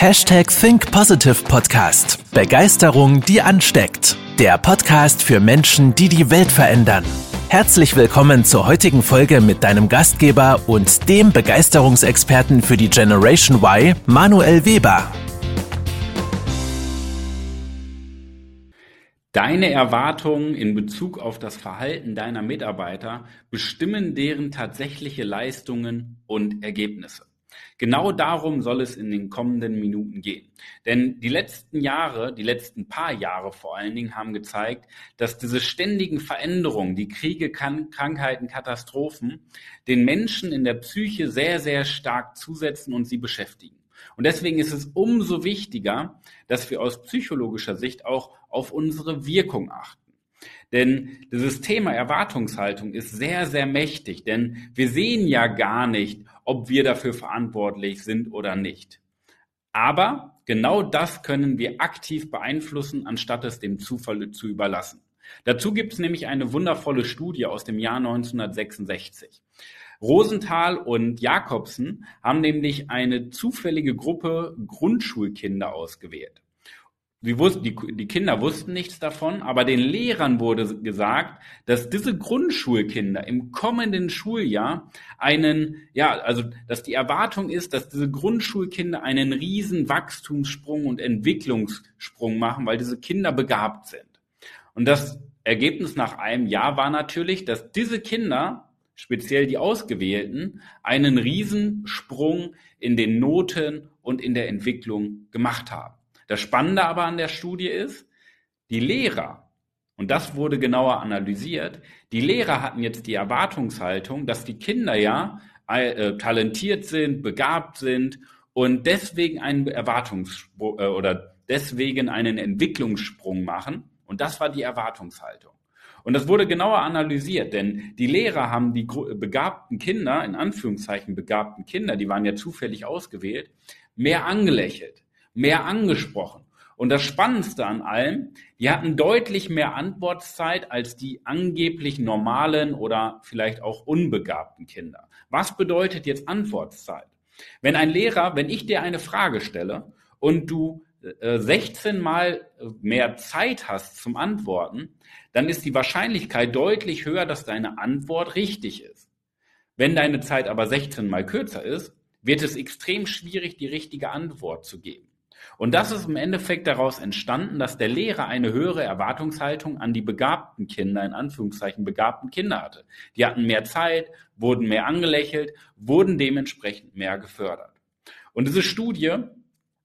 Hashtag Think Positive Podcast. Begeisterung, die ansteckt. Der Podcast für Menschen, die die Welt verändern. Herzlich willkommen zur heutigen Folge mit deinem Gastgeber und dem Begeisterungsexperten für die Generation Y, Manuel Weber. Deine Erwartungen in Bezug auf das Verhalten deiner Mitarbeiter bestimmen deren tatsächliche Leistungen und Ergebnisse. Genau darum soll es in den kommenden Minuten gehen. Denn die letzten Jahre, die letzten paar Jahre vor allen Dingen, haben gezeigt, dass diese ständigen Veränderungen, die Kriege, Krankheiten, Katastrophen, den Menschen in der Psyche sehr, sehr stark zusetzen und sie beschäftigen. Und deswegen ist es umso wichtiger, dass wir aus psychologischer Sicht auch auf unsere Wirkung achten. Denn dieses Thema Erwartungshaltung ist sehr, sehr mächtig, denn wir sehen ja gar nicht, ob wir dafür verantwortlich sind oder nicht. Aber genau das können wir aktiv beeinflussen, anstatt es dem Zufall zu überlassen. Dazu gibt es nämlich eine wundervolle Studie aus dem Jahr 1966. Rosenthal und Jakobsen haben nämlich eine zufällige Gruppe Grundschulkinder ausgewählt. Sie wussten, die, die Kinder wussten nichts davon, aber den Lehrern wurde gesagt, dass diese Grundschulkinder im kommenden Schuljahr einen, ja, also, dass die Erwartung ist, dass diese Grundschulkinder einen riesen Wachstumssprung und Entwicklungssprung machen, weil diese Kinder begabt sind. Und das Ergebnis nach einem Jahr war natürlich, dass diese Kinder, speziell die Ausgewählten, einen Riesensprung in den Noten und in der Entwicklung gemacht haben. Das Spannende aber an der Studie ist, die Lehrer, und das wurde genauer analysiert, die Lehrer hatten jetzt die Erwartungshaltung, dass die Kinder ja äh, talentiert sind, begabt sind und deswegen einen Erwartungssprung äh, oder deswegen einen Entwicklungssprung machen. Und das war die Erwartungshaltung. Und das wurde genauer analysiert, denn die Lehrer haben die begabten Kinder, in Anführungszeichen begabten Kinder, die waren ja zufällig ausgewählt, mehr angelächelt mehr angesprochen. Und das Spannendste an allem, die hatten deutlich mehr Antwortzeit als die angeblich normalen oder vielleicht auch unbegabten Kinder. Was bedeutet jetzt Antwortzeit? Wenn ein Lehrer, wenn ich dir eine Frage stelle und du 16 äh, mal mehr Zeit hast zum Antworten, dann ist die Wahrscheinlichkeit deutlich höher, dass deine Antwort richtig ist. Wenn deine Zeit aber 16 mal kürzer ist, wird es extrem schwierig, die richtige Antwort zu geben. Und das ist im Endeffekt daraus entstanden, dass der Lehrer eine höhere Erwartungshaltung an die begabten Kinder, in Anführungszeichen begabten Kinder hatte. Die hatten mehr Zeit, wurden mehr angelächelt, wurden dementsprechend mehr gefördert. Und diese Studie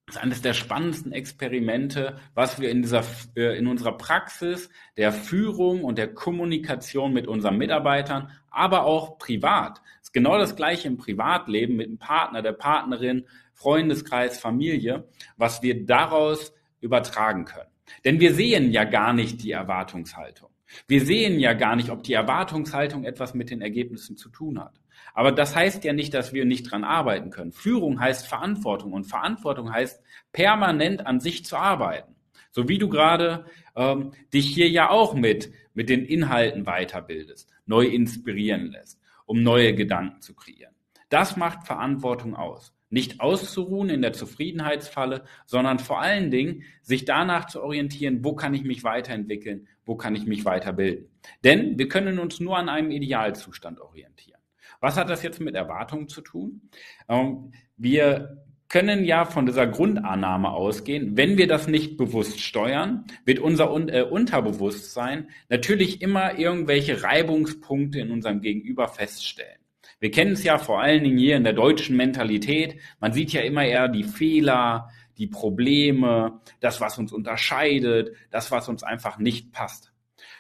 ist eines der spannendsten Experimente, was wir in dieser, äh, in unserer Praxis der Führung und der Kommunikation mit unseren Mitarbeitern, aber auch privat. Genau das Gleiche im Privatleben mit dem Partner, der Partnerin, Freundeskreis, Familie, was wir daraus übertragen können. Denn wir sehen ja gar nicht die Erwartungshaltung. Wir sehen ja gar nicht, ob die Erwartungshaltung etwas mit den Ergebnissen zu tun hat. Aber das heißt ja nicht, dass wir nicht dran arbeiten können. Führung heißt Verantwortung und Verantwortung heißt permanent an sich zu arbeiten. So wie du gerade ähm, dich hier ja auch mit, mit den Inhalten weiterbildest, neu inspirieren lässt, um neue Gedanken zu kreieren. Das macht Verantwortung aus. Nicht auszuruhen in der Zufriedenheitsfalle, sondern vor allen Dingen sich danach zu orientieren, wo kann ich mich weiterentwickeln, wo kann ich mich weiterbilden. Denn wir können uns nur an einem Idealzustand orientieren. Was hat das jetzt mit Erwartungen zu tun? Ähm, wir können ja von dieser Grundannahme ausgehen, wenn wir das nicht bewusst steuern, wird unser äh, Unterbewusstsein natürlich immer irgendwelche Reibungspunkte in unserem Gegenüber feststellen. Wir kennen es ja vor allen Dingen hier in der deutschen Mentalität. Man sieht ja immer eher die Fehler, die Probleme, das, was uns unterscheidet, das, was uns einfach nicht passt.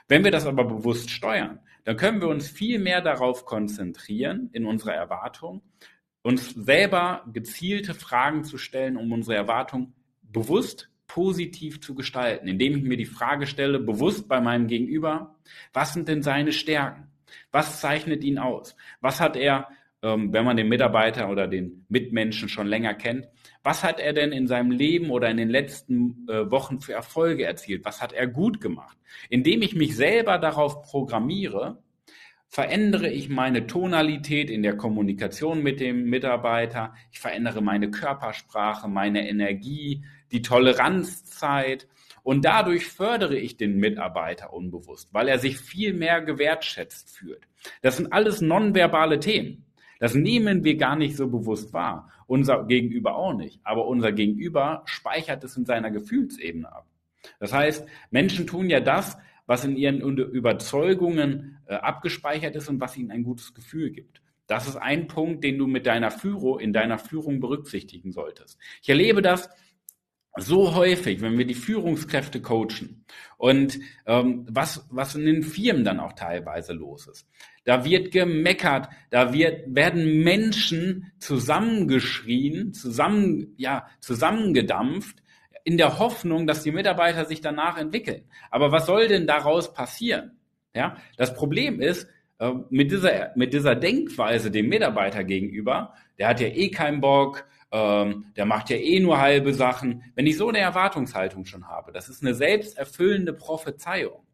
Wenn wir das aber bewusst steuern, dann können wir uns viel mehr darauf konzentrieren in unserer Erwartung, uns selber gezielte Fragen zu stellen, um unsere Erwartung bewusst positiv zu gestalten, indem ich mir die Frage stelle, bewusst bei meinem Gegenüber, was sind denn seine Stärken? Was zeichnet ihn aus? Was hat er, ähm, wenn man den Mitarbeiter oder den Mitmenschen schon länger kennt, was hat er denn in seinem Leben oder in den letzten äh, Wochen für Erfolge erzielt? Was hat er gut gemacht? Indem ich mich selber darauf programmiere, verändere ich meine Tonalität in der Kommunikation mit dem Mitarbeiter, ich verändere meine Körpersprache, meine Energie, die Toleranzzeit und dadurch fördere ich den Mitarbeiter unbewusst, weil er sich viel mehr gewertschätzt fühlt. Das sind alles nonverbale Themen. Das nehmen wir gar nicht so bewusst wahr. Unser Gegenüber auch nicht. Aber unser Gegenüber speichert es in seiner Gefühlsebene ab. Das heißt, Menschen tun ja das, was in ihren Überzeugungen äh, abgespeichert ist und was ihnen ein gutes Gefühl gibt. Das ist ein Punkt, den du mit deiner Führung, in deiner Führung berücksichtigen solltest. Ich erlebe das so häufig, wenn wir die Führungskräfte coachen und ähm, was, was in den Firmen dann auch teilweise los ist. Da wird gemeckert, da wird, werden Menschen zusammengeschrien, zusammen, ja, zusammengedampft, in der Hoffnung, dass die Mitarbeiter sich danach entwickeln. Aber was soll denn daraus passieren? Ja, das Problem ist, äh, mit dieser, mit dieser Denkweise dem Mitarbeiter gegenüber, der hat ja eh keinen Bock, ähm, der macht ja eh nur halbe Sachen. Wenn ich so eine Erwartungshaltung schon habe, das ist eine selbsterfüllende Prophezeiung.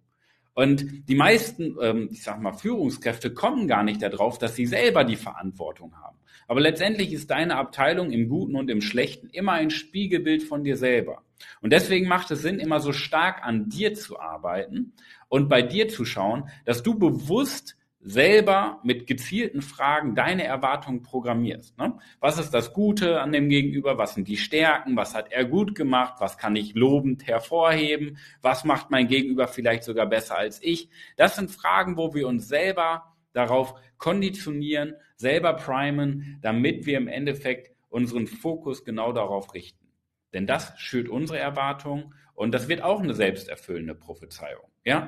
Und die meisten, ähm, ich sag mal, Führungskräfte kommen gar nicht darauf, dass sie selber die Verantwortung haben. Aber letztendlich ist deine Abteilung im Guten und im Schlechten immer ein Spiegelbild von dir selber. Und deswegen macht es Sinn, immer so stark an dir zu arbeiten und bei dir zu schauen, dass du bewusst selber mit gezielten Fragen deine Erwartungen programmierst. Ne? Was ist das Gute an dem Gegenüber? Was sind die Stärken? Was hat er gut gemacht? Was kann ich lobend hervorheben? Was macht mein Gegenüber vielleicht sogar besser als ich? Das sind Fragen, wo wir uns selber darauf konditionieren, selber primen, damit wir im Endeffekt unseren Fokus genau darauf richten. Denn das schürt unsere Erwartungen und das wird auch eine selbsterfüllende Prophezeiung. Ja,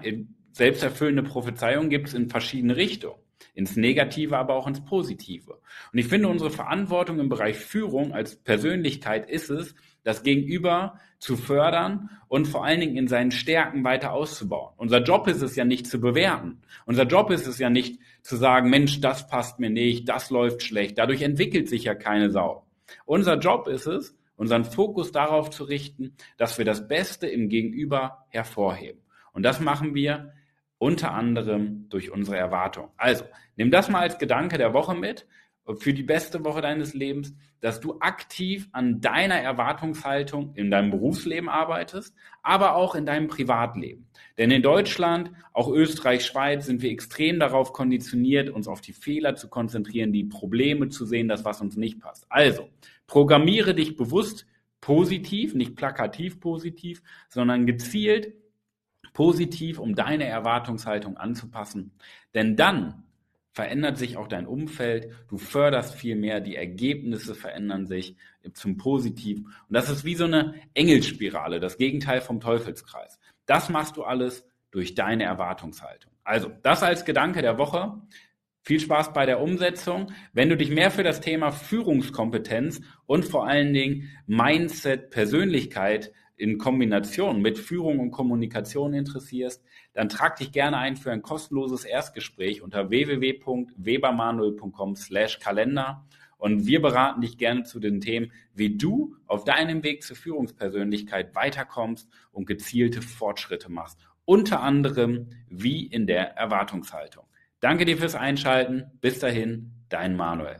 selbsterfüllende Prophezeiung gibt es in verschiedene Richtungen. Ins Negative, aber auch ins Positive. Und ich finde, unsere Verantwortung im Bereich Führung als Persönlichkeit ist es, das Gegenüber zu fördern und vor allen Dingen in seinen Stärken weiter auszubauen. Unser Job ist es ja nicht zu bewerten. Unser Job ist es ja nicht zu sagen, Mensch, das passt mir nicht, das läuft schlecht. Dadurch entwickelt sich ja keine Sau. Unser Job ist es, unseren Fokus darauf zu richten, dass wir das Beste im Gegenüber hervorheben. Und das machen wir unter anderem durch unsere Erwartung. Also, nimm das mal als Gedanke der Woche mit für die beste Woche deines Lebens, dass du aktiv an deiner Erwartungshaltung in deinem Berufsleben arbeitest, aber auch in deinem Privatleben. Denn in Deutschland, auch Österreich, Schweiz sind wir extrem darauf konditioniert, uns auf die Fehler zu konzentrieren, die Probleme zu sehen, das was uns nicht passt. Also, programmiere dich bewusst positiv, nicht plakativ positiv, sondern gezielt positiv, um deine Erwartungshaltung anzupassen. Denn dann verändert sich auch dein Umfeld, du förderst viel mehr, die Ergebnisse verändern sich zum Positiven. Und das ist wie so eine Engelsspirale, das Gegenteil vom Teufelskreis. Das machst du alles durch deine Erwartungshaltung. Also, das als Gedanke der Woche. Viel Spaß bei der Umsetzung. Wenn du dich mehr für das Thema Führungskompetenz und vor allen Dingen Mindset, Persönlichkeit in Kombination mit Führung und Kommunikation interessierst, dann trag dich gerne ein für ein kostenloses Erstgespräch unter www.webermanuel.com/kalender und wir beraten dich gerne zu den Themen, wie du auf deinem Weg zur Führungspersönlichkeit weiterkommst und gezielte Fortschritte machst, unter anderem wie in der Erwartungshaltung. Danke dir fürs Einschalten. Bis dahin, dein Manuel.